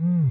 Mm.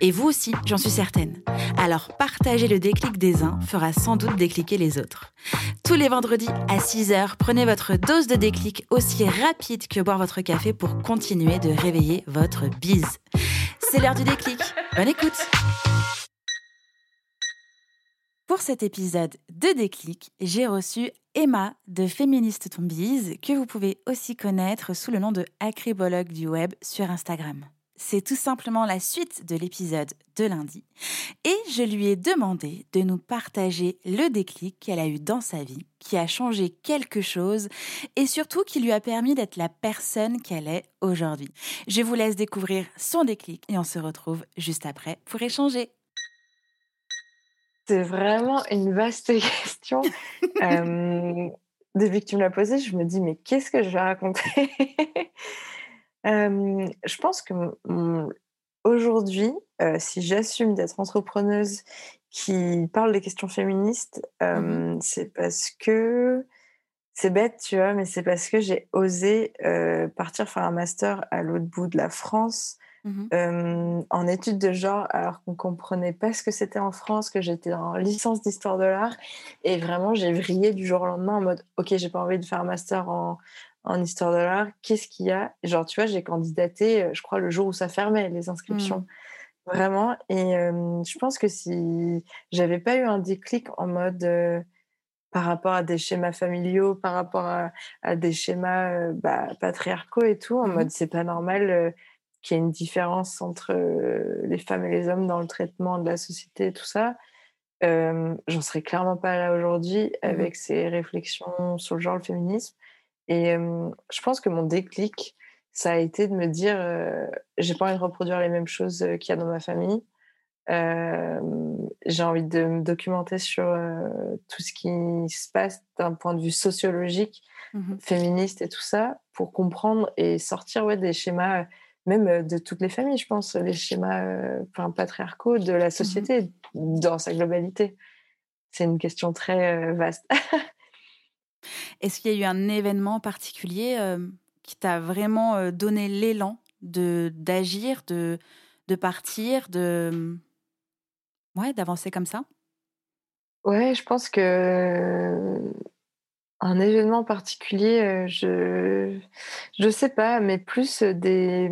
Et vous aussi, j'en suis certaine. Alors partager le déclic des uns fera sans doute décliquer les autres. Tous les vendredis à 6h, prenez votre dose de déclic aussi rapide que boire votre café pour continuer de réveiller votre bise. C'est l'heure du déclic. Bonne écoute Pour cet épisode de déclic, j'ai reçu Emma de Féministe Tombise, que vous pouvez aussi connaître sous le nom de Acribologue du web sur Instagram. C'est tout simplement la suite de l'épisode de lundi. Et je lui ai demandé de nous partager le déclic qu'elle a eu dans sa vie, qui a changé quelque chose et surtout qui lui a permis d'être la personne qu'elle est aujourd'hui. Je vous laisse découvrir son déclic et on se retrouve juste après pour échanger. C'est vraiment une vaste question. euh, depuis que tu me l'as posée, je me dis, mais qu'est-ce que je vais raconter? je pense que aujourd'hui, si j'assume d'être entrepreneuse qui parle des questions féministes, Mmh c'est parce que c'est bête, tu vois, mais c'est parce que j'ai osé partir faire un master à l'autre bout de la France Mmh en études de genre, alors qu'on comprenait pas ce que c'était en France, que j'étais en licence d'histoire de l'art, et vraiment j'ai vrillé du jour au lendemain en mode, ok, j'ai pas envie de faire un master en, en histoire de l'art, qu'est-ce qu'il y a? Genre, tu vois, j'ai candidaté, je crois, le jour où ça fermait, les inscriptions. Mmh. Vraiment. Et je pense que si j'avais pas eu un déclic en mode par rapport à des schémas familiaux, par rapport à, des schémas bah, patriarcaux et tout, en Mmh mode c'est pas normal qu'il y ait une différence entre les femmes et les hommes dans le traitement de la société et tout ça. J'en serais clairement pas là aujourd'hui Mmh avec ces réflexions sur le genre, le féminisme. Et je pense que mon déclic, ça a été de me dire, j'ai pas envie de reproduire les mêmes choses qu'il y a dans ma famille. j'ai envie de me documenter sur tout ce qui se passe d'un point de vue sociologique, Mmh féministe et tout ça, pour comprendre et sortir ouais, des schémas, même de toutes les familles, je pense, les schémas enfin, patriarcaux de la Mmh société dans sa globalité. C'est une question très vaste. Est-ce qu'il y a eu un événement particulier qui t'a vraiment donné l'élan de d'agir, de de partir, de mmh, ouais, d'avancer comme ça? Ouais, je pense que un événement particulier, je je sais pas, mais plus des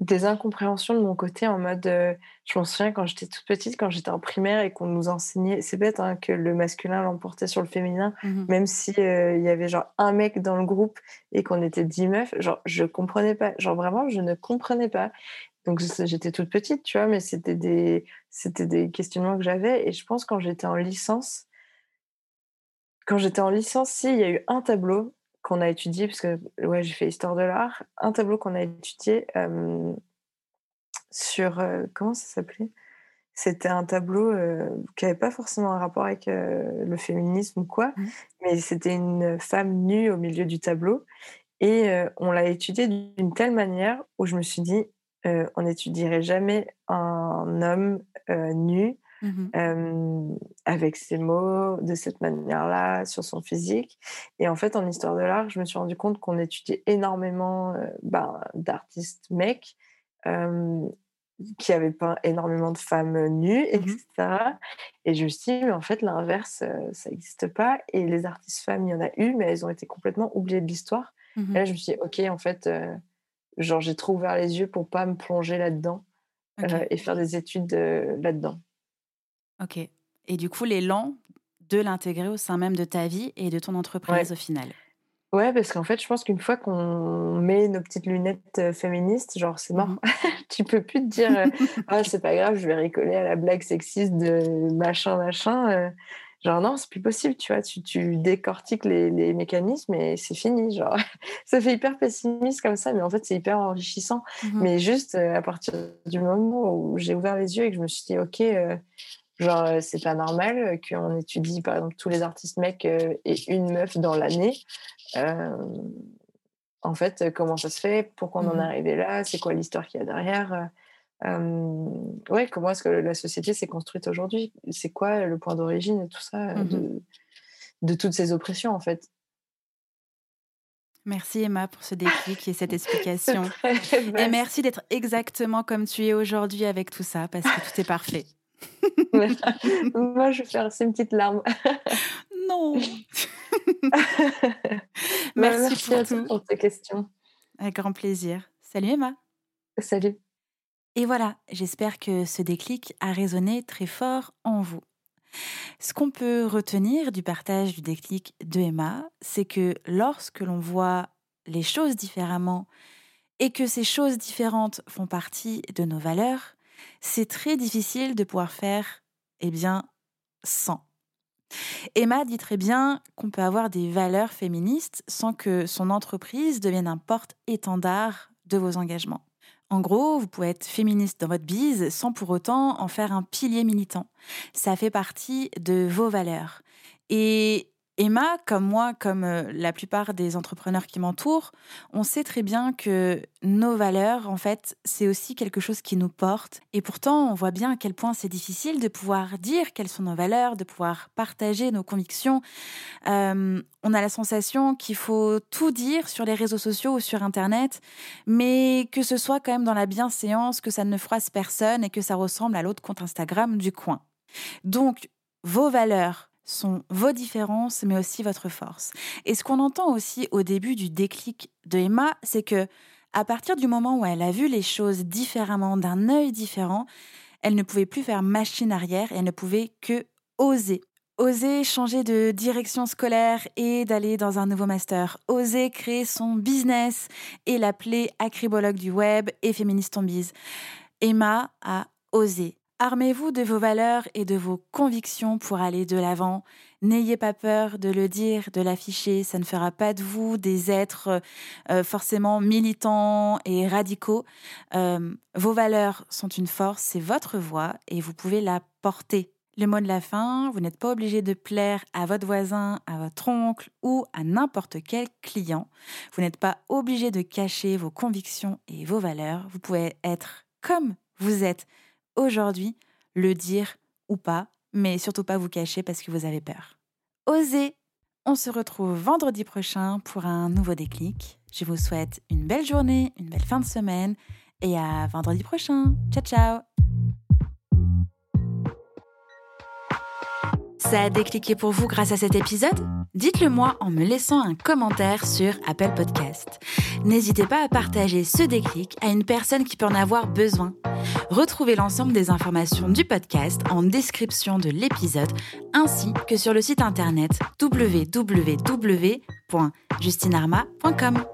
des incompréhensions de mon côté en mode, heu, je m'en souviens quand j'étais toute petite, quand j'étais en primaire et qu'on nous enseignait c'est bête, hein, que le masculin l'emportait sur le féminin, Mmh même si, heu, il y avait genre un mec dans le groupe et qu'on était 10 meufs, genre je comprenais pas, genre vraiment je ne comprenais pas. Donc j'étais toute petite, tu vois? Mais c'était des c'était des questionnements que j'avais et je pense quand j'étais en licence quand j'étais en licence, si, il y a eu un tableau qu'on a étudié parce que ouais, j'ai fait histoire de l'art, un tableau qu'on a étudié, hem, sur, heu, comment ça s'appelait? C'était un tableau, heu, qui avait pas forcément un rapport avec, le féminisme ou quoi, Mmh. mais c'était une femme nue au milieu du tableau et on l'a étudié d'une telle manière où je me suis dit, «On n'étudierait jamais un homme, nu Mmh avec ses mots, de cette manière-là, sur son physique. Et en fait, en histoire de l'art, je me suis rendu compte qu'on étudiait énormément, ben, d'artistes mecs, qui avaient peint énormément de femmes, nues et Mmh et je me suis dit: «Mais en fait, l'inverse, ça existe pas» et les artistes femmes, il y en a eu, mais elles ont été complètement oubliées de l'histoire. Et Mmh là, je me suis dit: «OK, en fait, genre, j'ai trop ouvert les yeux pour pas me plonger là-dedans, et faire des études, là-dedans». OK et du coup, l'élan de l'intégrer au sein même de ta vie et de ton Ouais. entreprise au final? Ouais, parce qu'en fait, je pense qu'une fois qu'on met nos petites lunettes euh, féministes, genre, c'est mort. Mmh. tu peux plus te dire, euh, ah, c'est pas grave, je vais rigoler à la blague sexiste de machin, machin. euh. genre, non, c'est plus possible, tu vois. Tu, tu décortiques les, les mécanismes et c'est fini. Genre, ça fait hyper pessimiste comme ça, mais en fait, c'est hyper enrichissant. Mhm. Mais juste à partir du moment où j'ai ouvert les yeux et que je me suis dit, OK, euh, genre, euh, c'est pas normal euh, qu'on étudie, par exemple, tous les artistes mecs euh, et une meuf dans l'année. Euh, en fait, comment ça se fait? Pourquoi on en est arrivé là? C'est quoi l'histoire qu'il y a derrière? Euh, Ouais, comment est-ce que la société s'est construite aujourd'hui? C'est quoi le point d'origine et tout ça Mhm. de, de toutes ces oppressions, en fait? Merci Emma pour ce déclic et cette explication. Et merci d'être exactement comme tu es aujourd'hui avec tout ça, parce que tout est parfait. Moi, je vais faire une petite larme. Non Ouais, Merci pour à tout. pour tes questions. Avec grand plaisir. Salut Emma. Salut. Et voilà, j'espère que ce déclic a résonné très fort en vous. Ce qu'on peut retenir du partage du déclic de Emma, c'est que lorsque l'on voit les choses différemment et que ces choses différentes font partie de nos valeurs, c'est très difficile de pouvoir faire, eh bien, sans. Emma dit très bien qu'on peut avoir des valeurs féministes sans que son entreprise devienne un porte-étendard de vos engagements. En gros, vous pouvez être féministe dans votre bise sans pour autant en faire un pilier militant. Ça fait partie de vos valeurs. Et Emma, comme moi, comme euh, la plupart des entrepreneurs qui m'entourent, on sait très bien que nos valeurs, en fait, c'est aussi quelque chose qui nous porte. Et pourtant, on voit bien à quel point c'est difficile de pouvoir dire quelles sont nos valeurs, de pouvoir partager nos convictions. Euh, on a la sensation qu'il faut tout dire sur les réseaux sociaux ou sur Internet, mais que ce soit quand même dans la bienséance, que ça ne froisse personne et que ça ressemble à l'autre compte Instagram du coin. Donc, vos valeurs sont vos différences, mais aussi votre force. Et ce qu'on entend aussi au début du déclic de Emma, c'est que à partir du moment où elle a vu les choses différemment, d'un œil différent, elle ne pouvait plus faire machine arrière et elle ne pouvait que oser. Oser changer de direction scolaire et d'aller dans un nouveau master. Oser créer son business et l'appeler acribologue du web et féministe en bise. Emma a osé. Armez-vous de vos valeurs et de vos convictions pour aller de l'avant. N'ayez pas peur de le dire, de l'afficher. Ça ne fera pas de vous des êtres euh, forcément militants et radicaux. Euh, vos valeurs sont une force, c'est votre voix et vous pouvez la porter. Le mot de la fin, vous n'êtes pas obligé de plaire à votre voisin, à votre oncle ou à n'importe quel client. Vous n'êtes pas obligé de cacher vos convictions et vos valeurs. Vous pouvez être comme vous êtes aujourd'hui, le dire ou pas, mais surtout pas vous cacher parce que vous avez peur. Osez On se retrouve vendredi prochain pour un nouveau déclic. Je vous souhaite une belle journée, une belle fin de semaine et à vendredi prochain. Ciao ciao Ça a décliqué pour vous grâce à cet épisode? Dites-le moi en me laissant un commentaire sur Apple Podcast. N'hésitez pas à partager ce déclic à une personne qui peut en avoir besoin. Retrouvez l'ensemble des informations du podcast en description de l'épisode ainsi que sur le site internet www.justinarma.com.